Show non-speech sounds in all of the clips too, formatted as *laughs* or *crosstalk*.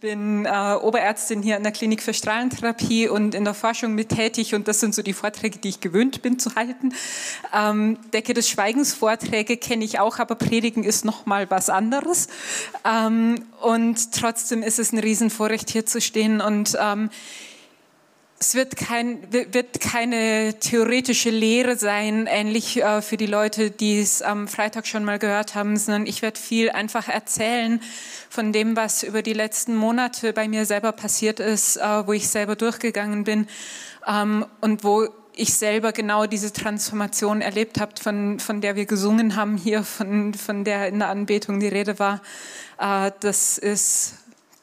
bin äh, Oberärztin hier in der Klinik für Strahlentherapie und in der Forschung mit tätig und das sind so die Vorträge, die ich gewöhnt bin zu halten. Ähm, Decke des Schweigens Vorträge kenne ich auch, aber Predigen ist noch mal was anderes. Ähm, und trotzdem ist es ein Riesenvorrecht hier zu stehen und ähm, es wird, kein, wird keine theoretische Lehre sein, ähnlich äh, für die Leute, die es am Freitag schon mal gehört haben, sondern ich werde viel einfach erzählen von dem, was über die letzten Monate bei mir selber passiert ist, äh, wo ich selber durchgegangen bin ähm, und wo ich selber genau diese Transformation erlebt habe, von, von der wir gesungen haben hier, von, von der in der Anbetung die Rede war. Äh, das ist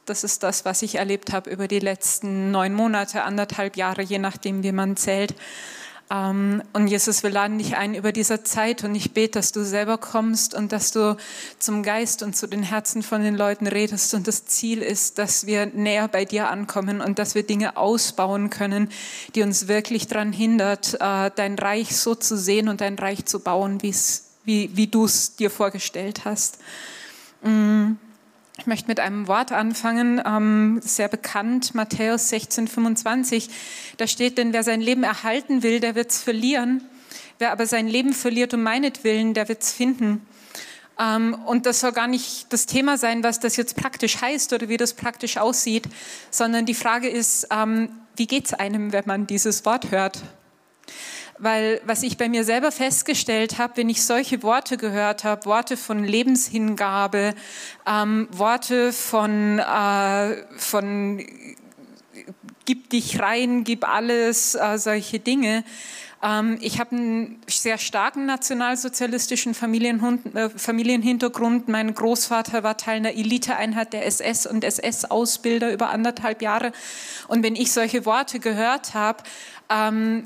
das ist das, was ich erlebt habe über die letzten neun Monate, anderthalb Jahre, je nachdem, wie man zählt. Ähm, und Jesus, wir laden dich ein über dieser Zeit und ich bete, dass du selber kommst und dass du zum Geist und zu den Herzen von den Leuten redest. Und das Ziel ist, dass wir näher bei dir ankommen und dass wir Dinge ausbauen können, die uns wirklich daran hindert, äh, dein Reich so zu sehen und dein Reich zu bauen, wie, wie du es dir vorgestellt hast. Mm. Ich möchte mit einem Wort anfangen, ähm, sehr bekannt, Matthäus 16, 25. Da steht, denn wer sein Leben erhalten will, der wird es verlieren. Wer aber sein Leben verliert um meinetwillen, der wird es finden. Ähm, und das soll gar nicht das Thema sein, was das jetzt praktisch heißt oder wie das praktisch aussieht, sondern die Frage ist, ähm, wie geht es einem, wenn man dieses Wort hört? Weil was ich bei mir selber festgestellt habe, wenn ich solche Worte gehört habe, Worte von Lebenshingabe, ähm, Worte von, äh, von gib dich rein, gib alles, äh, solche Dinge. Ähm, ich habe einen sehr starken nationalsozialistischen äh, Familienhintergrund. Mein Großvater war Teil einer Eliteeinheit der SS und SS-Ausbilder über anderthalb Jahre. Und wenn ich solche Worte gehört habe, ähm,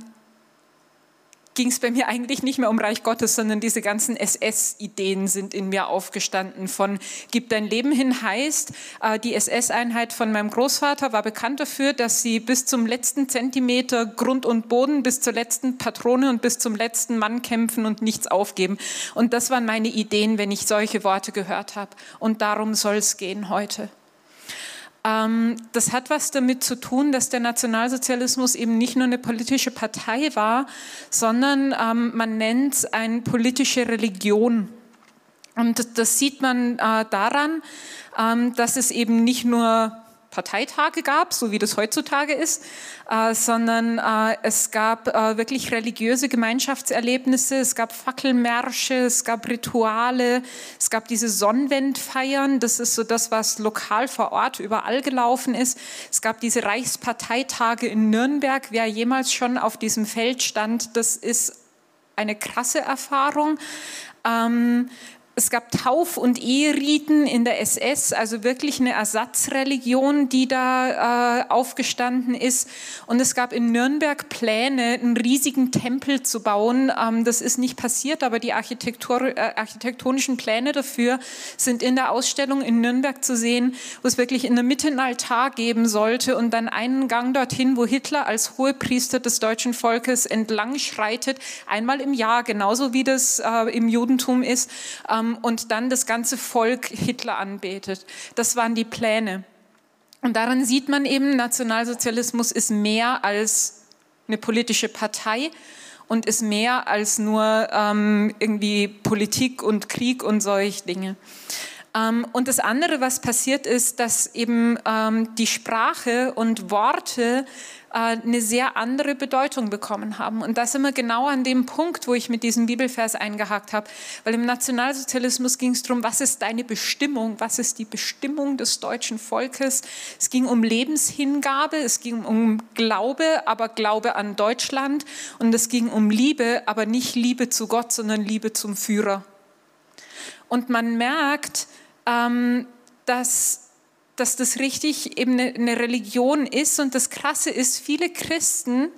ging es bei mir eigentlich nicht mehr um Reich Gottes, sondern diese ganzen SS-Ideen sind in mir aufgestanden. Von Gib dein Leben hin heißt, äh, die SS-Einheit von meinem Großvater war bekannt dafür, dass sie bis zum letzten Zentimeter Grund und Boden, bis zur letzten Patrone und bis zum letzten Mann kämpfen und nichts aufgeben. Und das waren meine Ideen, wenn ich solche Worte gehört habe. Und darum soll es gehen heute. Ähm, das hat was damit zu tun, dass der Nationalsozialismus eben nicht nur eine politische Partei war, sondern ähm, man nennt es eine politische Religion. Und das sieht man äh, daran, ähm, dass es eben nicht nur Parteitage gab, so wie das heutzutage ist, äh, sondern äh, es gab äh, wirklich religiöse Gemeinschaftserlebnisse, es gab Fackelmärsche, es gab Rituale, es gab diese Sonnenwendfeiern, das ist so das, was lokal vor Ort überall gelaufen ist. Es gab diese Reichsparteitage in Nürnberg, wer jemals schon auf diesem Feld stand, das ist eine krasse Erfahrung. Ähm, es gab Tauf- und Eheriten in der SS, also wirklich eine Ersatzreligion, die da äh, aufgestanden ist. Und es gab in Nürnberg Pläne, einen riesigen Tempel zu bauen. Ähm, das ist nicht passiert, aber die Architektur, äh, architektonischen Pläne dafür sind in der Ausstellung in Nürnberg zu sehen, wo es wirklich in der Mitte einen Altar geben sollte und dann einen Gang dorthin, wo Hitler als Hohepriester des deutschen Volkes entlang schreitet, einmal im Jahr, genauso wie das äh, im Judentum ist. Ähm, und dann das ganze Volk Hitler anbetet. Das waren die Pläne. Und daran sieht man eben, Nationalsozialismus ist mehr als eine politische Partei und ist mehr als nur ähm, irgendwie Politik und Krieg und solche Dinge. Ähm, und das andere, was passiert ist, dass eben ähm, die Sprache und Worte äh, eine sehr andere Bedeutung bekommen haben. Und da sind wir genau an dem Punkt, wo ich mit diesem Bibelvers eingehakt habe. Weil im Nationalsozialismus ging es darum, was ist deine Bestimmung? Was ist die Bestimmung des deutschen Volkes? Es ging um Lebenshingabe, es ging um Glaube, aber Glaube an Deutschland. Und es ging um Liebe, aber nicht Liebe zu Gott, sondern Liebe zum Führer. Und man merkt, ähm, dass dass das richtig eben eine, Religion ist. Und das Krasse ist, viele Christen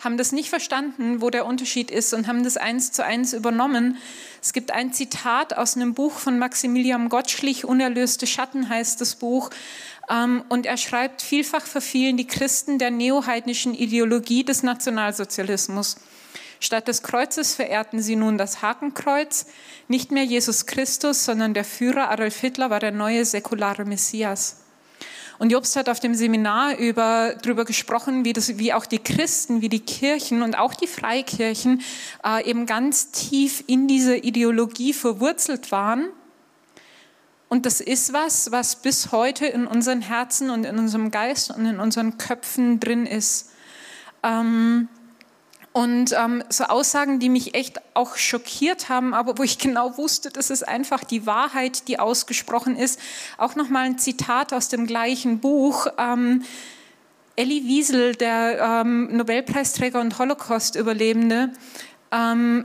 haben das nicht verstanden, wo der Unterschied ist und haben das eins zu eins übernommen. Es gibt ein Zitat aus einem Buch von Maximilian Gottschlich, Unerlöste Schatten heißt das Buch. Ähm, und er schreibt, vielfach verfielen die Christen der neoheidnischen Ideologie des Nationalsozialismus. Statt des Kreuzes verehrten sie nun das Hakenkreuz. Nicht mehr Jesus Christus, sondern der Führer Adolf Hitler war der neue säkulare Messias. Und Jobst hat auf dem Seminar über, darüber gesprochen, wie, das, wie auch die Christen, wie die Kirchen und auch die Freikirchen äh, eben ganz tief in diese Ideologie verwurzelt waren. Und das ist was, was bis heute in unseren Herzen und in unserem Geist und in unseren Köpfen drin ist. Ähm, und ähm, so Aussagen, die mich echt auch schockiert haben, aber wo ich *laughs* genau wusste, das ist einfach die Wahrheit, die ausgesprochen ist. Auch nochmal ein Zitat aus dem gleichen Buch. Ähm, Elie Wiesel, der ähm, Nobelpreisträger und Holocaust-Überlebende, ähm,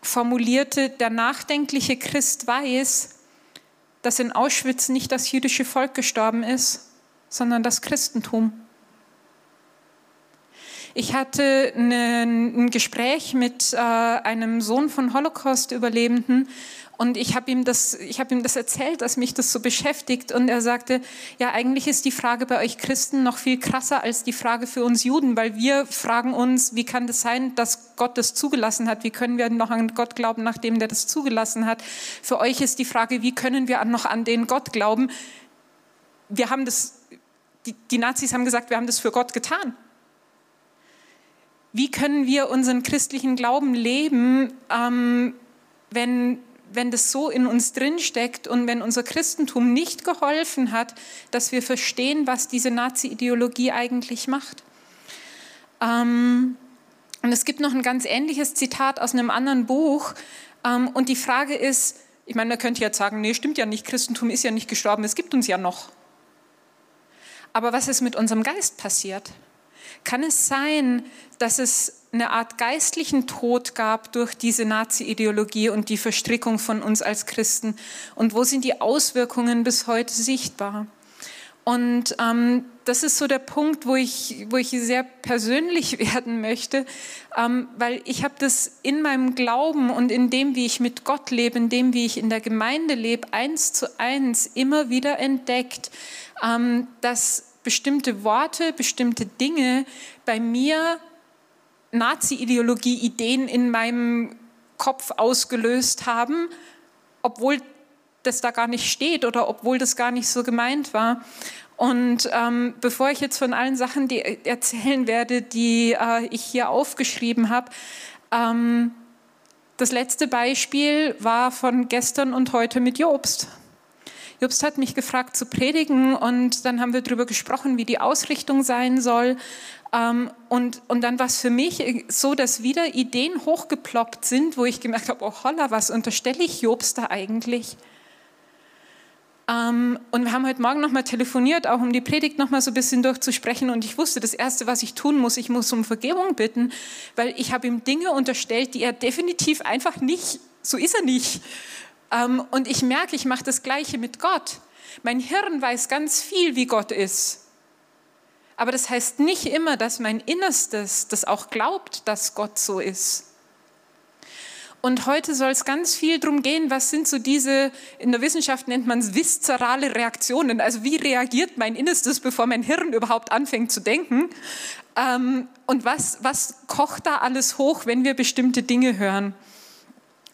formulierte, der nachdenkliche Christ weiß, dass in Auschwitz nicht das jüdische Volk gestorben ist, sondern das Christentum. Ich hatte ein Gespräch mit äh, einem Sohn von Holocaust-Überlebenden und ich habe ihm, das, hab ihm das erzählt, dass mich das so beschäftigt. Und er sagte, ja, eigentlich ist die Frage bei euch Christen noch viel krasser als die Frage für uns Juden, weil wir fragen uns, wie kann das sein, dass Gott das zugelassen hat? Wie können wir noch an Gott glauben, nachdem der das zugelassen hat? Für euch ist die Frage, wie können wir noch an den Gott glauben? Wir haben das, die, die Nazis haben gesagt, wir haben das für Gott getan. Wie können wir unseren christlichen Glauben leben, ähm, wenn, wenn das so in uns drinsteckt und wenn unser Christentum nicht geholfen hat, dass wir verstehen, was diese Nazi-Ideologie eigentlich macht? Ähm, und es gibt noch ein ganz ähnliches Zitat aus einem anderen Buch. Ähm, und die Frage ist, ich meine, da könnt ihr jetzt sagen, nee, stimmt ja nicht, Christentum ist ja nicht gestorben, es gibt uns ja noch. Aber was ist mit unserem Geist passiert? Kann es sein, dass es eine Art geistlichen Tod gab durch diese Nazi-Ideologie und die Verstrickung von uns als Christen? Und wo sind die Auswirkungen bis heute sichtbar? Und ähm, das ist so der Punkt, wo ich, wo ich sehr persönlich *laughs* werden möchte, ähm, weil ich habe das in meinem Glauben und in dem, wie ich mit Gott lebe, in dem, wie ich in der Gemeinde lebe, eins zu eins immer wieder entdeckt, ähm, dass bestimmte Worte, bestimmte Dinge bei mir Nazi-Ideologie-Ideen in meinem Kopf ausgelöst haben, obwohl das da gar nicht steht oder obwohl das gar nicht so gemeint war. Und ähm, bevor ich jetzt von allen Sachen die erzählen werde, die äh, ich hier aufgeschrieben habe, ähm, das letzte Beispiel war von gestern und heute mit Jobst. Jobst hat mich gefragt zu predigen und dann haben wir darüber gesprochen, wie die Ausrichtung sein soll. Ähm, und, und dann war es für mich so, dass wieder Ideen hochgeploppt sind, wo ich gemerkt habe, oh holla, was unterstelle ich Jobst da eigentlich? Ähm, und wir haben heute Morgen nochmal telefoniert, auch um die Predigt nochmal so ein bisschen durchzusprechen. Und ich wusste, das Erste, was ich tun muss, ich muss um Vergebung bitten, weil ich habe ihm Dinge unterstellt, die er definitiv einfach nicht, so ist er nicht. Ähm, und ich merke, ich mache das Gleiche mit Gott. Mein Hirn weiß ganz viel, wie Gott ist. Aber das heißt nicht immer, dass mein Innerstes das auch glaubt, dass Gott so ist. Und heute soll es ganz viel darum gehen, was sind so diese, in der Wissenschaft nennt man es viszerale Reaktionen. Also wie reagiert mein Innerstes, bevor mein Hirn überhaupt anfängt zu denken? Ähm, und was, was kocht da alles hoch, wenn wir bestimmte Dinge hören?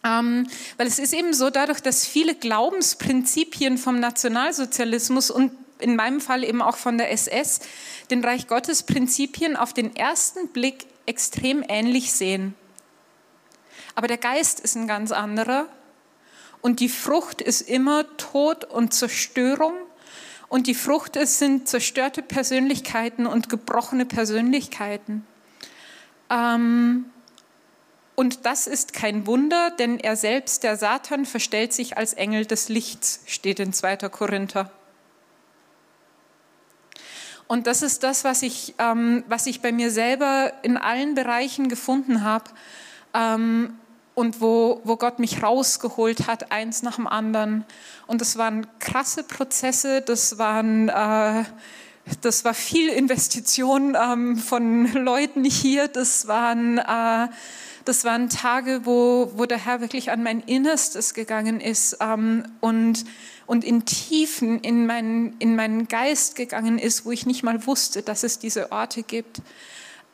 Ähm, weil es ist eben so, dadurch, dass viele Glaubensprinzipien vom Nationalsozialismus und in meinem Fall eben auch von der SS den Reich Gottes Prinzipien auf den ersten Blick extrem ähnlich sehen. Aber der Geist ist ein ganz anderer und die Frucht ist immer Tod und Zerstörung und die Frucht ist, sind zerstörte Persönlichkeiten und gebrochene Persönlichkeiten. Ähm, und das ist kein Wunder, denn er selbst, der Satan, verstellt sich als Engel des Lichts, steht in 2. Korinther. Und das ist das, was ich, ähm, was ich bei mir selber in allen Bereichen gefunden habe ähm, und wo, wo Gott mich rausgeholt hat, eins nach dem anderen. Und das waren krasse Prozesse, das waren... Äh, das war viel Investition ähm, von Leuten hier, das waren äh, das waren Tage, wo, wo der Herr wirklich an mein Innerstes gegangen ist ähm, und, und in Tiefen in, mein, in meinen Geist gegangen ist, wo ich nicht mal wusste, dass es diese Orte gibt.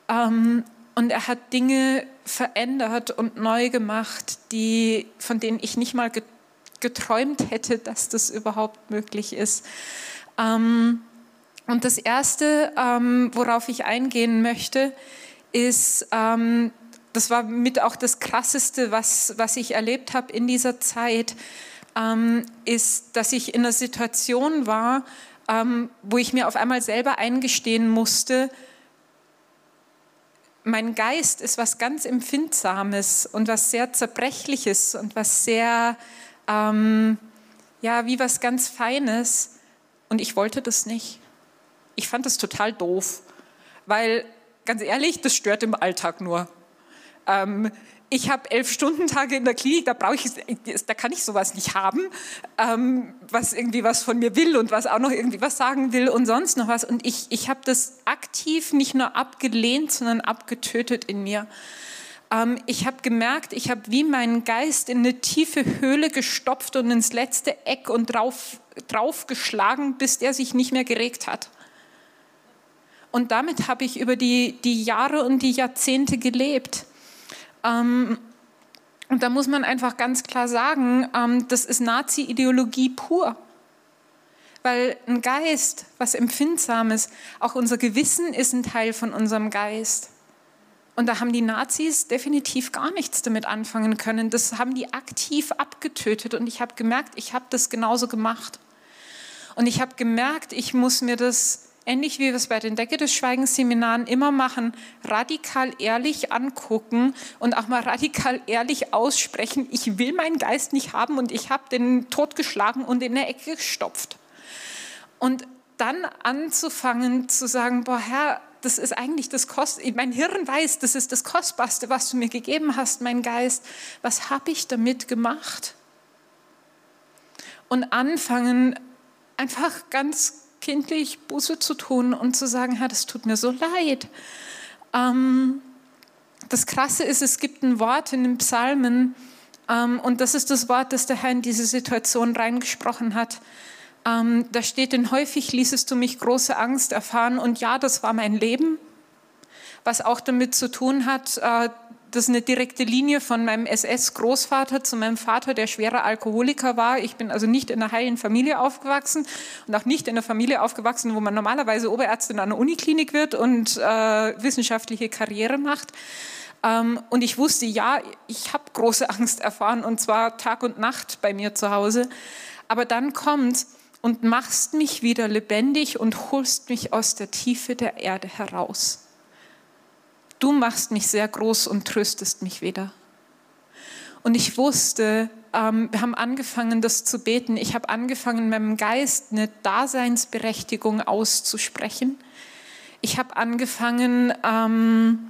Ähm, und er hat Dinge verändert und neu gemacht, die, von denen ich nicht mal geträumt hätte, dass das überhaupt möglich ist. Ähm, und das Erste, ähm, worauf ich eingehen möchte, ist, ähm, das war mit auch das Krasseste, was, was ich erlebt habe in dieser Zeit, ähm, ist, dass ich in einer Situation war, ähm, wo ich mir auf einmal selber eingestehen musste, mein Geist ist was ganz Empfindsames und was sehr Zerbrechliches und was sehr, ähm, ja, wie was ganz Feines. Und ich wollte das nicht. Ich fand das total doof, weil, ganz ehrlich, das stört im Alltag nur. Ähm, ich habe elf Stunden Tage in der Klinik, da ich, da kann ich sowas nicht haben, ähm, was irgendwie was von mir will und was auch noch irgendwie was sagen will und sonst noch was. Und ich, ich habe das aktiv nicht nur abgelehnt, sondern abgetötet in mir. Ähm, ich habe gemerkt, ich habe wie meinen Geist in eine tiefe Höhle gestopft und ins letzte Eck und drauf, drauf geschlagen, bis der sich nicht mehr geregt hat. Und damit habe ich über die, die Jahre und die Jahrzehnte gelebt. Ähm, und da muss man einfach ganz klar sagen, ähm, das ist Nazi-Ideologie pur. Weil ein Geist, was Empfindsames, auch unser Gewissen ist ein Teil von unserem Geist. Und da haben die Nazis definitiv gar nichts damit anfangen können. Das haben die aktiv abgetötet. Und ich habe gemerkt, ich habe das genauso gemacht. Und ich habe gemerkt, ich muss mir das ähnlich wie wir es bei den Decke des Schweigens Seminaren immer machen, radikal ehrlich angucken und auch mal radikal ehrlich aussprechen, ich will meinen Geist nicht haben und ich habe den totgeschlagen und in der Ecke gestopft. Und dann anzufangen zu sagen, boah Herr, das ist eigentlich das Kost, mein Hirn weiß, das ist das Kostbarste, was du mir gegeben hast, mein Geist. Was habe ich damit gemacht? Und anfangen, einfach ganz kindlich Buße zu tun und zu sagen, Herr, das tut mir so leid. Ähm, das Krasse ist, es gibt ein Wort in den Psalmen ähm, und das ist das Wort, das der Herr in diese Situation reingesprochen hat. Ähm, da steht, denn häufig ließest du mich große Angst erfahren und ja, das war mein Leben, was auch damit zu tun hat, äh, das ist eine direkte Linie von meinem SS-Großvater zu meinem Vater, der schwerer Alkoholiker war. Ich bin also nicht in einer heilen Familie aufgewachsen und auch nicht in einer Familie aufgewachsen, wo man normalerweise Oberärztin an einer Uniklinik wird und äh, wissenschaftliche Karriere macht. Ähm, und ich wusste, ja, ich habe große Angst erfahren und zwar Tag und Nacht bei mir zu Hause. Aber dann kommt und machst mich wieder lebendig und holst mich aus der Tiefe der Erde heraus du machst mich sehr groß und tröstest mich wieder. Und ich wusste, ähm, wir haben angefangen, das zu beten. Ich habe angefangen, meinem Geist eine Daseinsberechtigung auszusprechen. Ich habe angefangen, ähm,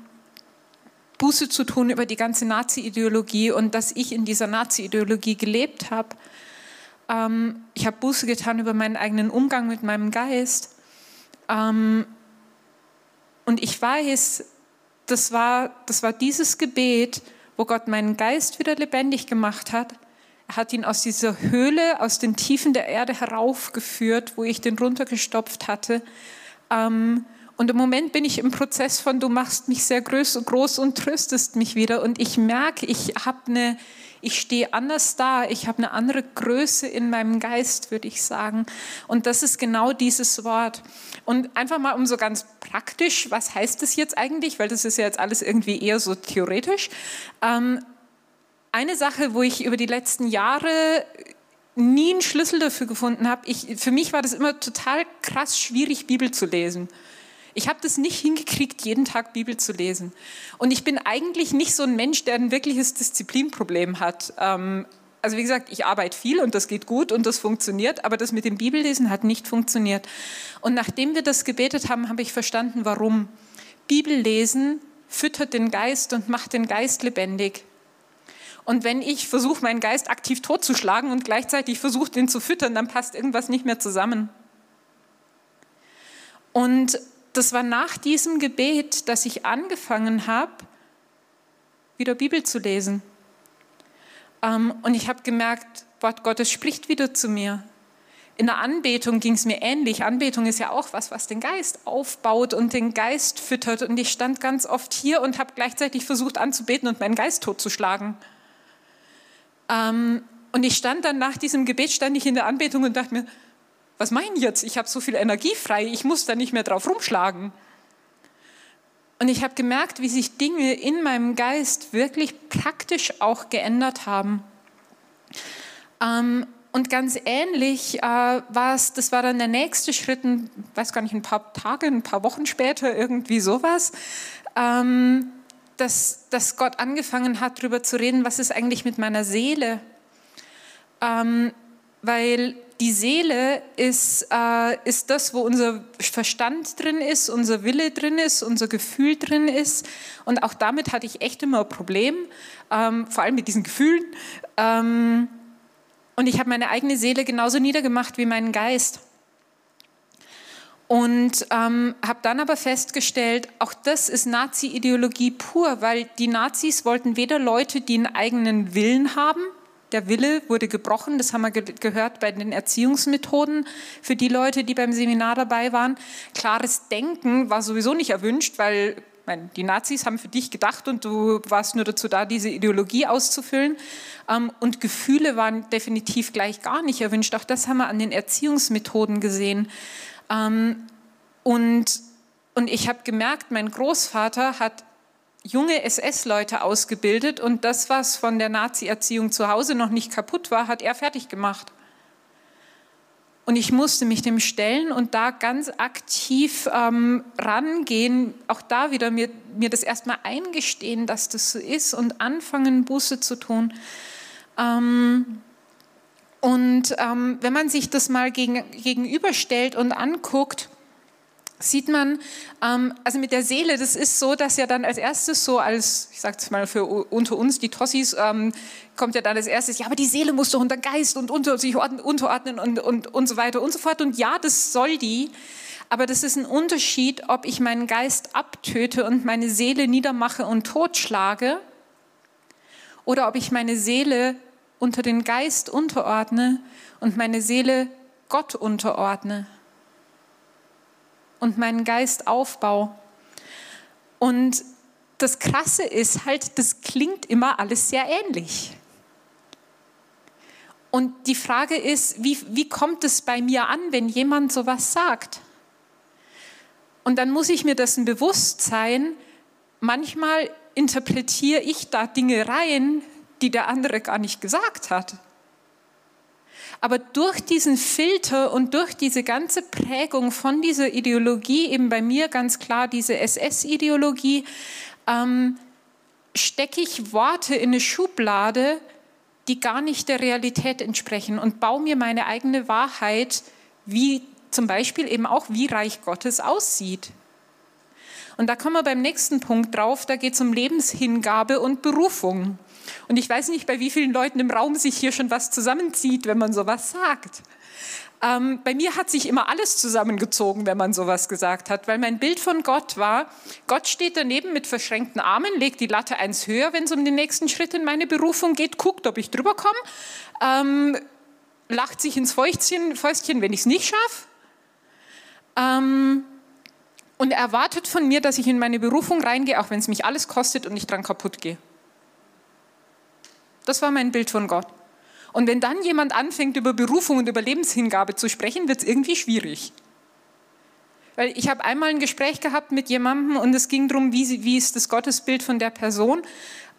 Buße zu tun über die ganze Nazi-Ideologie und dass ich in dieser Nazi-Ideologie gelebt habe. Ähm, ich habe Buße getan über meinen eigenen Umgang mit meinem Geist. Ähm, und ich weiß, das war, das war dieses Gebet, wo Gott meinen Geist wieder lebendig gemacht hat. Er hat ihn aus dieser Höhle, aus den Tiefen der Erde heraufgeführt, wo ich den runtergestopft hatte. Ähm, und im Moment bin ich im Prozess von, du machst mich sehr groß, groß und tröstest mich wieder. Und ich merke, ich habe eine, ich stehe anders da, ich habe eine andere Größe in meinem Geist, würde ich sagen. Und das ist genau dieses Wort. Und einfach mal um so ganz praktisch, was heißt das jetzt eigentlich? Weil das ist ja jetzt alles irgendwie eher so theoretisch. Ähm, eine Sache, wo ich über die letzten Jahre nie einen Schlüssel dafür gefunden habe, für mich war das immer total krass schwierig, Bibel zu lesen. Ich habe das nicht hingekriegt, jeden Tag Bibel zu lesen. Und ich bin eigentlich nicht so ein Mensch, der ein wirkliches Disziplinproblem hat. Ähm, also wie gesagt, ich arbeite viel und das geht gut und das funktioniert, aber das mit dem Bibellesen hat nicht funktioniert. Und nachdem wir das gebetet haben, habe ich verstanden, warum. Bibellesen füttert den Geist und macht den Geist lebendig. Und wenn ich versuche, meinen Geist aktiv totzuschlagen und gleichzeitig versuche, den zu füttern, dann passt irgendwas nicht mehr zusammen. Und das war nach diesem Gebet, dass ich angefangen habe, wieder Bibel zu lesen. Ähm, und ich habe gemerkt, Wort Gottes spricht wieder zu mir. In der Anbetung ging es mir ähnlich. Anbetung ist ja auch was, was den Geist aufbaut und den Geist füttert. Und ich stand ganz oft hier und habe gleichzeitig versucht anzubeten und meinen Geist totzuschlagen. Ähm, und ich stand dann nach diesem Gebet, stand ich in der Anbetung und dachte mir, was meine ich jetzt? Ich habe so viel Energie frei, ich muss da nicht mehr drauf rumschlagen. Und ich habe gemerkt, wie sich Dinge in meinem Geist wirklich praktisch auch geändert haben. Ähm, und ganz ähnlich äh, war es, das war dann der nächste Schritt, ein, weiß gar nicht, ein paar Tage, ein paar Wochen später, irgendwie sowas, ähm, dass, dass Gott angefangen hat, darüber zu reden, was ist eigentlich mit meiner Seele. Ähm, weil die Seele ist, äh, ist das, wo unser Verstand drin ist, unser Wille drin ist, unser Gefühl drin ist. Und auch damit hatte ich echt immer ein Problem, ähm, vor allem mit diesen Gefühlen. Ähm, und ich habe meine eigene Seele genauso niedergemacht wie meinen Geist. Und ähm, habe dann aber festgestellt, auch das ist Nazi-Ideologie pur, weil die Nazis wollten weder Leute, die einen eigenen Willen haben, der Wille wurde gebrochen, das haben wir ge gehört bei den Erziehungsmethoden für die Leute, die beim Seminar dabei waren. Klares Denken war sowieso nicht erwünscht, weil meine, die Nazis haben für dich gedacht und du warst nur dazu da, diese Ideologie auszufüllen. Ähm, und Gefühle waren definitiv gleich gar nicht erwünscht. Auch das haben wir an den Erziehungsmethoden gesehen. Ähm, und, und ich habe gemerkt, mein Großvater hat junge SS-Leute ausgebildet und das, was von der Nazi-Erziehung zu Hause noch nicht kaputt war, hat er fertig gemacht. Und ich musste mich dem stellen und da ganz aktiv ähm, rangehen, auch da wieder mir, mir das erstmal eingestehen, dass das so ist und anfangen, Buße zu tun. Ähm, und ähm, wenn man sich das mal gegen, gegenüberstellt und anguckt, sieht man, ähm, also mit der Seele, das ist so, dass ja dann als erstes so als, ich sage es mal für unter uns, die Tossis, ähm, kommt ja dann als erstes, ja, aber die Seele muss doch unter Geist und unter sich unterordnen und, und, und so weiter und so fort. Und ja, das soll die, aber das ist ein Unterschied, ob ich meinen Geist abtöte und meine Seele niedermache und totschlage oder ob ich meine Seele unter den Geist unterordne und meine Seele Gott unterordne und meinen Geist aufbaue. Und das Krasse ist halt, das klingt immer alles sehr ähnlich. Und die Frage ist, wie, wie kommt es bei mir an, wenn jemand sowas sagt? Und dann muss ich mir dessen bewusst sein, manchmal interpretiere ich da Dinge rein, die der andere gar nicht gesagt hat. Aber durch diesen Filter und durch diese ganze Prägung von dieser Ideologie, eben bei mir ganz klar diese SS-Ideologie, ähm, stecke ich Worte in eine Schublade, die gar nicht der Realität entsprechen und baue mir meine eigene Wahrheit, wie zum Beispiel eben auch, wie Reich Gottes aussieht. Und da kommen wir beim nächsten Punkt drauf, da geht es um Lebenshingabe und Berufung. Und ich weiß nicht, bei wie vielen Leuten im Raum sich hier schon was zusammenzieht, wenn man sowas sagt. Ähm, bei mir hat sich immer alles zusammengezogen, wenn man sowas gesagt hat, weil mein Bild von Gott war, Gott steht daneben mit verschränkten Armen, legt die Latte eins höher, wenn es um den nächsten Schritt in meine Berufung geht, guckt, ob ich drüber komme, ähm, lacht sich ins Fäustchen, Fäustchen wenn ich es nicht schaffe. Ähm, und erwartet von mir, dass ich in meine Berufung reingehe, auch wenn es mich alles kostet und ich dran kaputt gehe. Das war mein Bild von Gott. Und wenn dann jemand anfängt, über Berufung und über Lebenshingabe zu sprechen, wird es irgendwie schwierig. Weil ich habe einmal ein Gespräch gehabt mit jemandem und es ging darum, wie, wie ist das Gottesbild von der Person.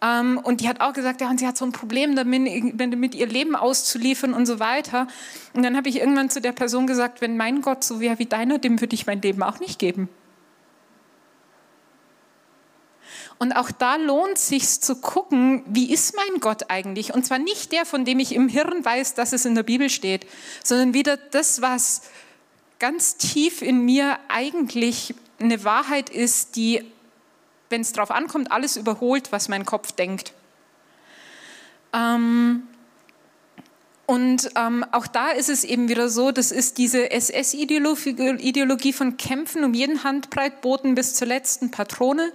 Ähm, und die hat auch gesagt, ja, und sie hat so ein Problem damit, damit ihr Leben auszuliefern und so weiter. Und dann habe ich irgendwann zu der Person gesagt, wenn mein Gott so wäre wie deiner, dem würde ich mein Leben auch nicht geben. Und auch da lohnt sich zu gucken, wie ist mein Gott eigentlich? Und zwar nicht der, von dem ich im Hirn weiß, dass es in der Bibel steht, sondern wieder das, was ganz tief in mir eigentlich eine Wahrheit ist, die, wenn es darauf ankommt, alles überholt, was mein Kopf denkt. Ähm, und ähm, auch da ist es eben wieder so, das ist diese SS-Ideologie von Kämpfen um jeden Handbreitboten bis zur letzten Patrone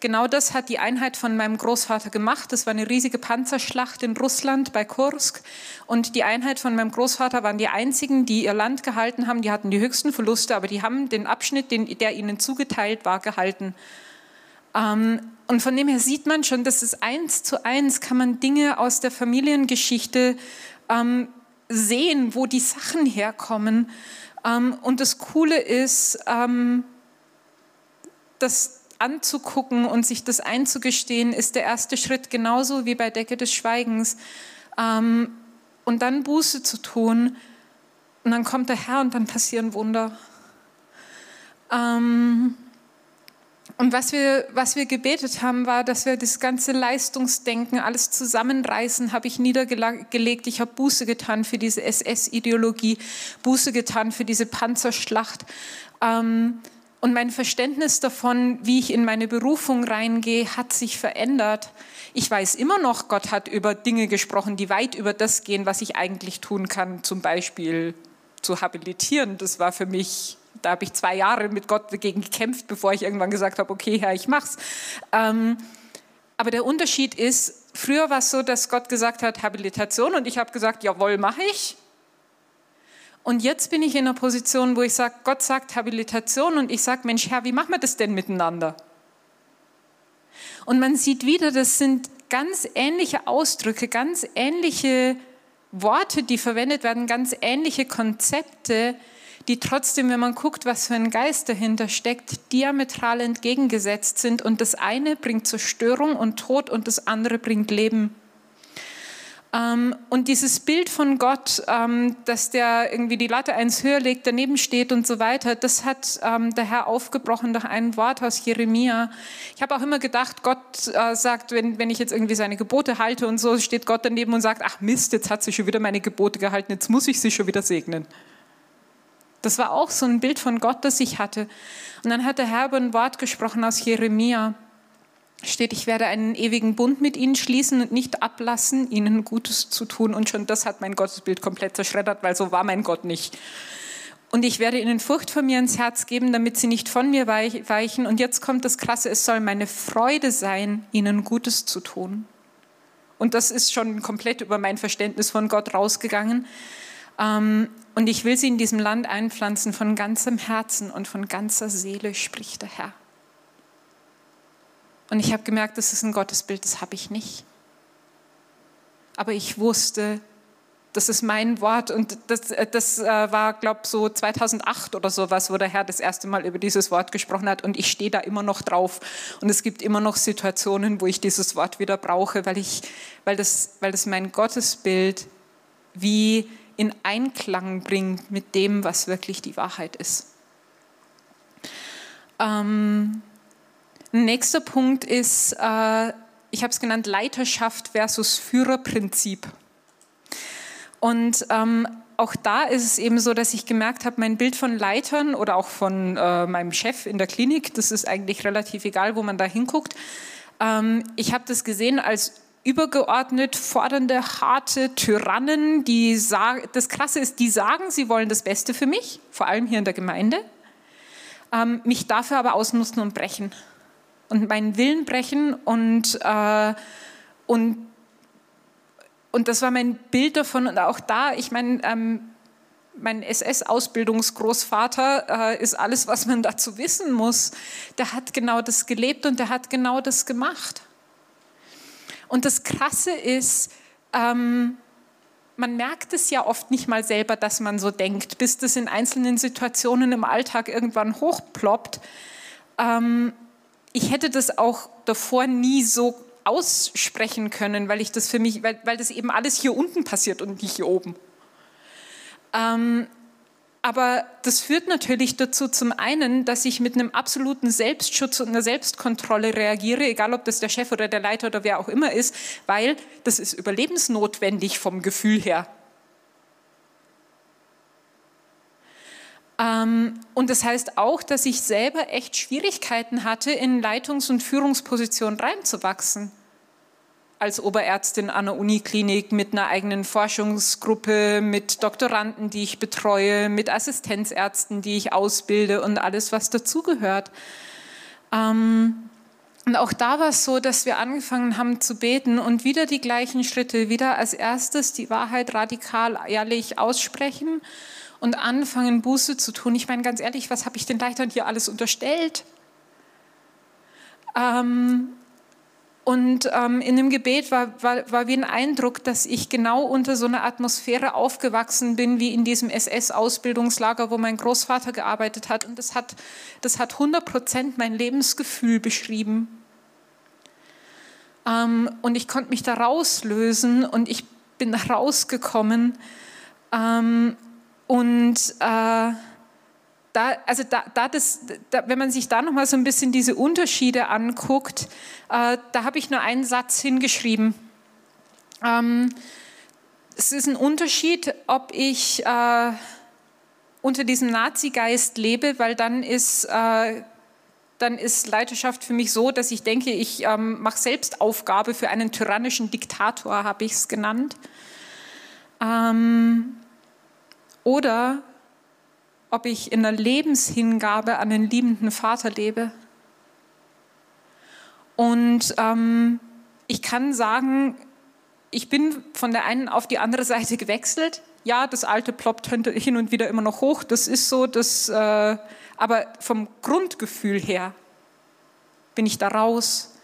Genau das hat die Einheit von meinem Großvater gemacht. Das war eine riesige Panzerschlacht in Russland bei Kursk. Und die Einheit von meinem Großvater waren die einzigen, die ihr Land gehalten haben. Die hatten die höchsten Verluste, aber die haben den Abschnitt, den, der ihnen zugeteilt war, gehalten. Ähm, und von dem her sieht man schon, dass es eins zu eins kann man Dinge aus der Familiengeschichte ähm, sehen, wo die Sachen herkommen. Ähm, und das Coole ist, ähm, dass anzugucken und sich das einzugestehen, ist der erste Schritt, genauso wie bei Decke des Schweigens. Ähm, und dann Buße zu tun. Und dann kommt der Herr und dann passieren Wunder. Ähm, und was wir, was wir gebetet haben, war, dass wir das ganze Leistungsdenken, alles zusammenreißen, habe ich niedergelegt. Ich habe Buße getan für diese SS-Ideologie, Buße getan für diese Panzerschlacht. Ähm, und mein Verständnis davon, wie ich in meine Berufung reingehe, hat sich verändert. Ich weiß immer noch, Gott hat über Dinge gesprochen, die weit über das gehen, was ich eigentlich tun kann, zum Beispiel zu habilitieren. Das war für mich, da habe ich zwei Jahre mit Gott dagegen gekämpft, bevor ich irgendwann gesagt habe, okay, Herr, ich mach's. Ähm, aber der Unterschied ist, früher war es so, dass Gott gesagt hat, Habilitation und ich habe gesagt, jawohl, mache ich. Und jetzt bin ich in einer Position, wo ich sage, Gott sagt Habilitation und ich sage, Mensch, Herr, wie machen wir das denn miteinander? Und man sieht wieder, das sind ganz ähnliche Ausdrücke, ganz ähnliche Worte, die verwendet werden, ganz ähnliche Konzepte, die trotzdem, wenn man guckt, was für ein Geist dahinter steckt, diametral entgegengesetzt sind. Und das eine bringt Zerstörung und Tod und das andere bringt Leben. Ähm, und dieses Bild von Gott, ähm, dass der irgendwie die Latte eins höher legt, daneben steht und so weiter, das hat ähm, der Herr aufgebrochen durch ein Wort aus Jeremia. Ich habe auch immer gedacht, Gott äh, sagt, wenn, wenn ich jetzt irgendwie seine Gebote halte und so, steht Gott daneben und sagt, ach Mist, jetzt hat sie schon wieder meine Gebote gehalten, jetzt muss ich sie schon wieder segnen. Das war auch so ein Bild von Gott, das ich hatte. Und dann hat der Herr über ein Wort gesprochen aus Jeremia steht, ich werde einen ewigen Bund mit ihnen schließen und nicht ablassen, ihnen Gutes zu tun. Und schon das hat mein Gottesbild komplett zerschreddert, weil so war mein Gott nicht. Und ich werde ihnen Furcht von mir ins Herz geben, damit sie nicht von mir weichen. Und jetzt kommt das Krasse, es soll meine Freude sein, ihnen Gutes zu tun. Und das ist schon komplett über mein Verständnis von Gott rausgegangen. Ähm, und ich will sie in diesem Land einpflanzen von ganzem Herzen und von ganzer Seele, spricht der Herr. Und ich habe gemerkt, das ist ein Gottesbild, das habe ich nicht. Aber ich wusste, das ist mein Wort und das, äh, das äh, war, glaube ich, so 2008 oder sowas, wo der Herr das erste Mal über dieses Wort gesprochen hat und ich stehe da immer noch drauf. Und es gibt immer noch Situationen, wo ich dieses Wort wieder brauche, weil, ich, weil, das, weil das mein Gottesbild wie in Einklang bringt mit dem, was wirklich die Wahrheit ist. Ähm, Nächster Punkt ist, äh, ich habe es genannt, Leiterschaft versus Führerprinzip. Und ähm, auch da ist es eben so, dass ich gemerkt habe, mein Bild von Leitern oder auch von äh, meinem Chef in der Klinik, das ist eigentlich relativ egal, wo man da hinguckt. Ähm, ich habe das gesehen als übergeordnet fordernde, harte Tyrannen, die sagen, das Krasse ist, die sagen, sie wollen das Beste für mich, vor allem hier in der Gemeinde, ähm, mich dafür aber ausnutzen und brechen und meinen Willen brechen und, äh, und, und das war mein Bild davon und auch da, ich meine, ähm, mein SS-Ausbildungsgroßvater äh, ist alles, was man dazu wissen muss. Der hat genau das gelebt und der hat genau das gemacht. Und das Krasse ist, ähm, man merkt es ja oft nicht mal selber, dass man so denkt, bis das in einzelnen Situationen im Alltag irgendwann hochploppt. Ähm, ich hätte das auch davor nie so aussprechen können, weil ich das für mich, weil, weil das eben alles hier unten passiert und nicht hier oben. Ähm, aber das führt natürlich dazu zum einen, dass ich mit einem absoluten Selbstschutz und einer Selbstkontrolle reagiere, egal ob das der Chef oder der Leiter oder wer auch immer ist, weil das ist überlebensnotwendig vom Gefühl her. Und das heißt auch, dass ich selber echt Schwierigkeiten hatte, in Leitungs- und Führungspositionen reinzuwachsen. Als Oberärztin an der Uniklinik mit einer eigenen Forschungsgruppe, mit Doktoranden, die ich betreue, mit Assistenzärzten, die ich ausbilde und alles, was dazugehört. Ähm, Und auch da war es so, dass wir angefangen haben zu beten und wieder die gleichen Schritte. Wieder als erstes die Wahrheit radikal ehrlich aussprechen und anfangen, Buße zu tun. Ich meine, ganz ehrlich, was habe ich den Leitern hier alles unterstellt? Ähm, und ähm, in dem Gebet war, war, war wie ein Eindruck, dass ich genau unter so einer Atmosphäre aufgewachsen bin, wie in diesem SS-Ausbildungslager, wo mein Großvater gearbeitet hat. Und das hat, das hat 100 Prozent mein Lebensgefühl beschrieben. Ähm, und ich konnte mich da rauslösen und ich bin rausgekommen. Ähm, und äh, da, also da, da das, da, wenn man sich da nochmal so ein bisschen diese Unterschiede anguckt, äh, da habe ich nur einen Satz hingeschrieben. Ähm, es ist ein Unterschied, ob ich äh, unter diesem Nazi-Geist lebe, weil dann ist, äh, dann ist Leiterschaft für mich so, dass ich denke, ich ähm, mache selbst Aufgabe für einen tyrannischen Diktator, habe ich es genannt. Ähm, oder ob ich in einer Lebenshingabe an den liebenden Vater lebe. Und ähm, ich kann sagen, ich bin von der einen auf die andere Seite gewechselt. Ja, das Alte ploppt hin und wieder immer noch hoch, das ist so, das, äh, aber vom Grundgefühl her bin ich da raus.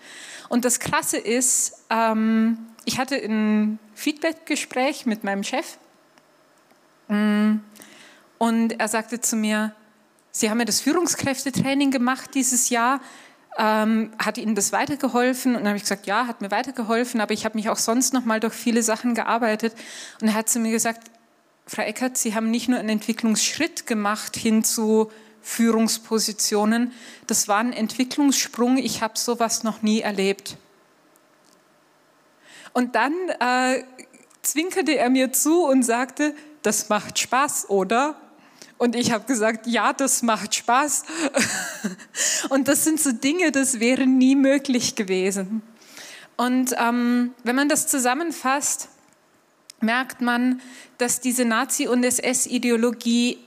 Und das Krasse ist, ähm, ich hatte ein Feedback-Gespräch mit meinem Chef. Mm, und er sagte zu mir, Sie haben ja das Führungskräftetraining gemacht dieses Jahr. Ähm, hat Ihnen das weitergeholfen? Und dann habe ich gesagt, ja, hat mir weitergeholfen, aber ich habe mich auch sonst noch mal durch viele Sachen gearbeitet. Und er hat zu mir gesagt, Frau Eckert, Sie haben nicht nur einen Entwicklungsschritt gemacht hin zu Führungspositionen, das war ein Entwicklungssprung, ich habe sowas noch nie erlebt. Und dann äh, zwinkerte er mir zu und sagte, das macht Spaß, oder? Und ich habe gesagt, ja, das macht Spaß. *laughs* und das sind so Dinge, das wäre nie möglich gewesen. Und ähm, wenn man das zusammenfasst, merkt man, dass diese Nazi- und SS-Ideologie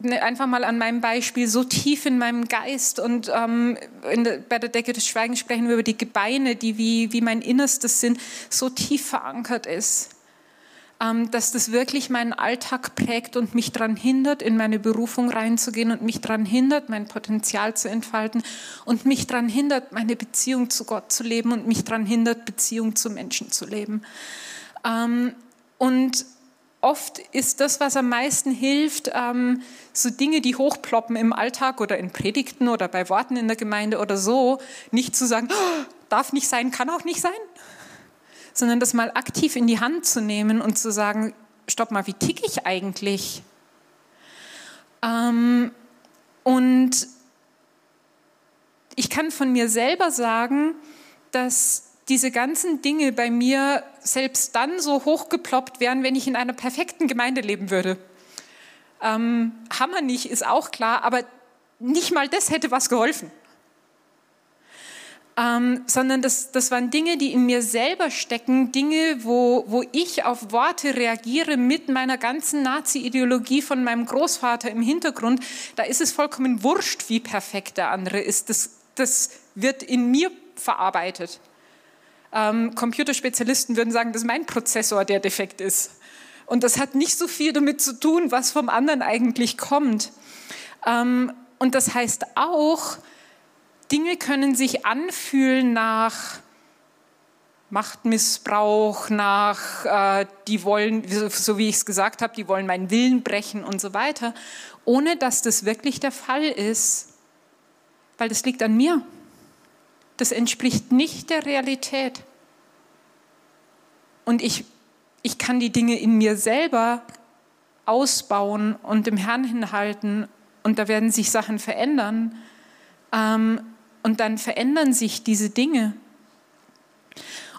ne, einfach mal an meinem Beispiel so tief in meinem Geist und ähm, der, bei der Decke des Schweigens sprechen wir über die Gebeine, die wie, wie mein Innerstes sind, so tief verankert ist. Ähm, dass das wirklich meinen Alltag prägt und mich daran hindert, in meine Berufung reinzugehen und mich daran hindert, mein Potenzial zu entfalten und mich daran hindert, meine Beziehung zu Gott zu leben und mich daran hindert, Beziehung zu Menschen zu leben. Ähm, und oft ist das, was am meisten hilft, ähm, so Dinge, die hochploppen im Alltag oder in Predigten oder bei Worten in der Gemeinde oder so, nicht zu sagen, oh, darf nicht sein, kann auch nicht sein, sondern das mal aktiv in die Hand zu nehmen und zu sagen, stopp mal, wie ticke ich eigentlich? Ähm, und ich kann von mir selber sagen, dass diese ganzen Dinge bei mir selbst dann so hochgeploppt wären, wenn ich in einer perfekten Gemeinde leben würde. Ähm, Hammer nicht, ist auch klar, aber nicht mal das hätte was geholfen ähm, sondern das, das waren Dinge, die in mir selber stecken, Dinge, wo, wo ich auf Worte reagiere mit meiner ganzen Nazi-Ideologie von meinem Großvater im Hintergrund. Da ist es vollkommen wurscht, wie perfekt der andere ist. Das, das wird in mir verarbeitet. Ähm, Computerspezialisten würden sagen, das ist mein Prozessor, der defekt ist. Und das hat nicht so viel damit zu tun, was vom anderen eigentlich kommt. Ähm, und das heißt auch, Dinge können sich anfühlen nach Machtmissbrauch, nach, äh, die wollen, so wie ich es gesagt habe, die wollen meinen Willen brechen und so weiter, ohne dass das wirklich der Fall ist, weil das liegt an mir. Das entspricht nicht der Realität. Und ich, ich kann die Dinge in mir selber ausbauen und dem Herrn hinhalten und da werden sich Sachen verändern. Ähm, und dann verändern sich diese Dinge.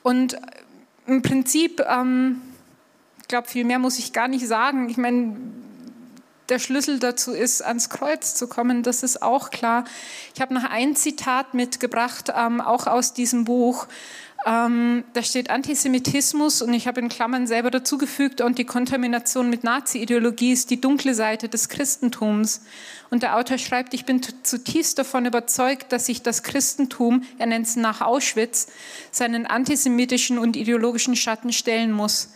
Und im Prinzip, ähm, ich glaube, viel mehr muss ich gar nicht sagen. Ich meine, der Schlüssel dazu ist, ans Kreuz zu kommen, das ist auch klar. Ich habe noch ein Zitat mitgebracht, ähm, auch aus diesem Buch. Ähm, da steht Antisemitismus und ich habe in Klammern selber dazugefügt und die Kontamination mit Nazi-Ideologie ist die dunkle Seite des Christentums. Und der Autor schreibt, ich bin zutiefst davon überzeugt, dass sich das Christentum, er nennt es nach Auschwitz, seinen antisemitischen und ideologischen Schatten stellen muss.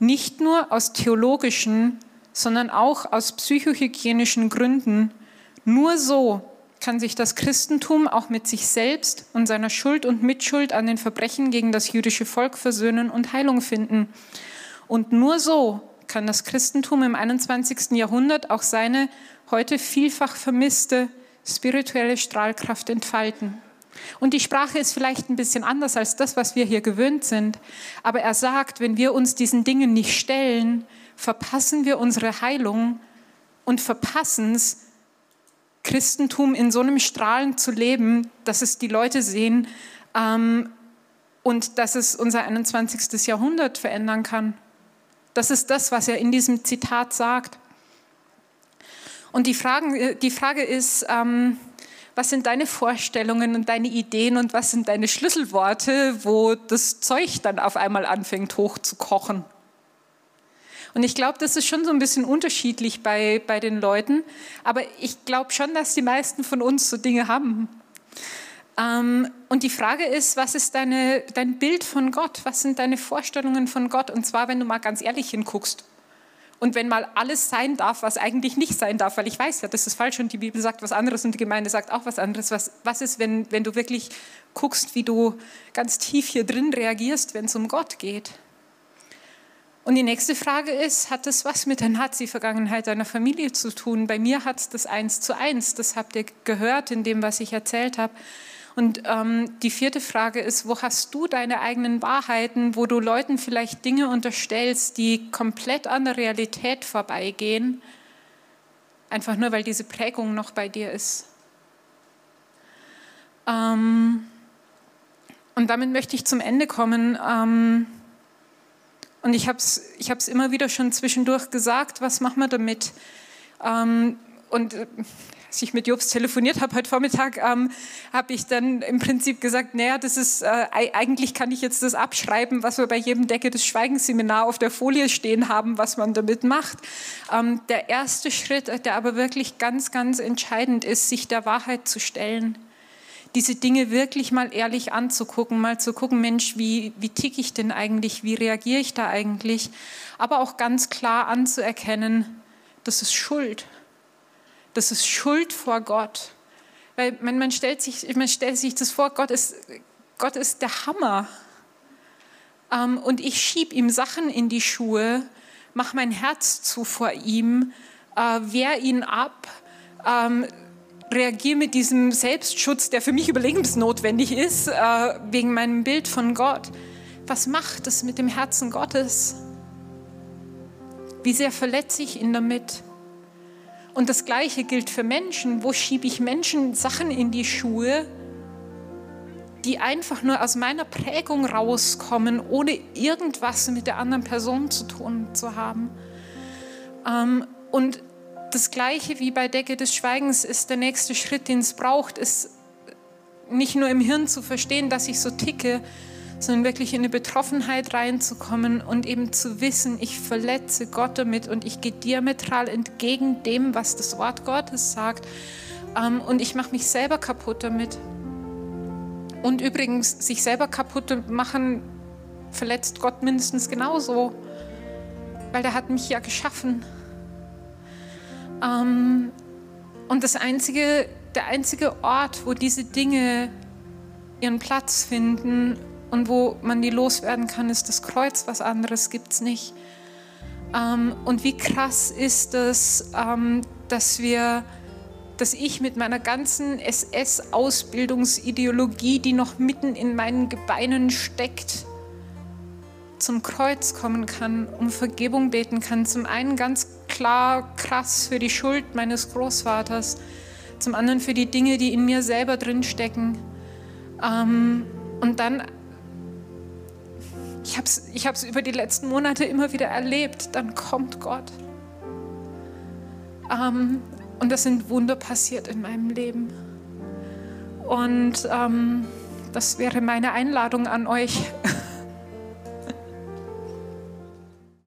Nicht nur aus theologischen, sondern auch aus psychohygienischen Gründen. Nur so kann sich das Christentum auch mit sich selbst und seiner Schuld und Mitschuld an den Verbrechen gegen das jüdische Volk versöhnen und Heilung finden. Und nur so kann das Christentum im 21. Jahrhundert auch seine heute vielfach vermisste spirituelle Strahlkraft entfalten. Und die Sprache ist vielleicht ein bisschen anders als das, was wir hier gewöhnt sind. Aber er sagt, wenn wir uns diesen Dingen nicht stellen, verpassen wir unsere Heilung und verpassen es, Christentum in so einem Strahlen zu leben, dass es die Leute sehen ähm, und dass es unser 21. Jahrhundert verändern kann. Das ist das, was er in diesem Zitat sagt. Und die, Fragen, äh, die Frage ist, ähm, was sind deine Vorstellungen und deine Ideen und was sind deine Schlüsselworte, wo das Zeug dann auf einmal anfängt hochzukochen? Und ich glaube, das ist schon so ein bisschen unterschiedlich bei, bei den Leuten. Aber ich glaube schon, dass die meisten von uns so Dinge haben. Ähm, und die Frage ist, was ist deine, dein Bild von Gott? Was sind deine Vorstellungen von Gott? Und zwar, wenn du mal ganz ehrlich hinguckst. Und wenn mal alles sein darf, was eigentlich nicht sein darf, weil ich weiß ja, das ist falsch und die Bibel sagt was anderes und die Gemeinde sagt auch was anderes. Was, was ist, wenn, wenn du wirklich guckst, wie du ganz tief hier drin reagierst, wenn es um Gott geht? Und die nächste Frage ist, hat das was mit der Nazi-Vergangenheit deiner Familie zu tun? Bei mir hat es das eins zu eins, das habt ihr gehört in dem, was ich erzählt habe. Und ähm, die vierte Frage ist, wo hast du deine eigenen Wahrheiten, wo du Leuten vielleicht Dinge unterstellst, die komplett an der Realität vorbeigehen, einfach nur weil diese Prägung noch bei dir ist? Ähm, und damit möchte ich zum Ende kommen. Ähm, und ich habe es ich hab's immer wieder schon zwischendurch gesagt, was machen wir damit? Ähm, und äh, als ich mit Jobs telefoniert habe heute Vormittag, ähm, habe ich dann im Prinzip gesagt, naja, das ist, äh, eigentlich kann ich jetzt das abschreiben, was wir bei jedem Decke des Schweigensseminar auf der Folie stehen haben, was man damit macht. Ähm, der erste Schritt, der aber wirklich ganz, ganz entscheidend ist, sich der Wahrheit zu stellen diese Dinge wirklich mal ehrlich anzugucken, mal zu gucken, Mensch, wie, wie tick ich denn eigentlich, wie reagiere ich da eigentlich, aber auch ganz klar anzuerkennen, das ist Schuld. Das ist Schuld vor Gott. Weil man, man, stellt, sich, man stellt sich das vor, Gott ist, Gott ist der Hammer. Ähm, und ich schiebe ihm Sachen in die Schuhe, mache mein Herz zu vor ihm, äh, wehr ihn ab, ähm, reagiere mit diesem Selbstschutz, der für mich überlebensnotwendig ist, äh, wegen meinem Bild von Gott. Was macht es mit dem Herzen Gottes? Wie sehr verletze ich ihn damit? Und das Gleiche gilt für Menschen. Wo schiebe ich Menschen Sachen in die Schuhe, die einfach nur aus meiner Prägung rauskommen, ohne irgendwas mit der anderen Person zu tun zu haben? Ähm, und das Gleiche wie bei Decke des Schweigens ist der nächste Schritt, den es braucht, ist nicht nur im Hirn zu verstehen, dass ich so ticke, sondern wirklich in eine Betroffenheit reinzukommen und eben zu wissen, ich verletze Gott damit und ich gehe diametral entgegen dem, was das Wort Gottes sagt. Ähm, und ich mache mich selber kaputt damit. Und übrigens, sich selber kaputt machen, verletzt Gott mindestens genauso, weil der hat mich ja geschaffen. Ähm, und das einzige, der einzige Ort, wo diese Dinge ihren Platz finden und wo man die loswerden kann, ist das Kreuz. Was anderes gibt es nicht. Ähm, und wie krass ist es, ähm, dass wir dass ich mit meiner ganzen SS-Ausbildungsideologie, die noch mitten in meinen Gebeinen steckt, zum Kreuz kommen kann, um Vergebung beten kann. Zum einen ganz klar, krass für die Schuld meines Großvaters, zum anderen für die Dinge, die in mir selber drin stecken. Ähm, und dann, ich habe es ich hab's über die letzten Monate immer wieder erlebt, dann kommt Gott. Ähm, und das sind Wunder passiert in meinem Leben. Und ähm, das wäre meine Einladung an euch. *laughs*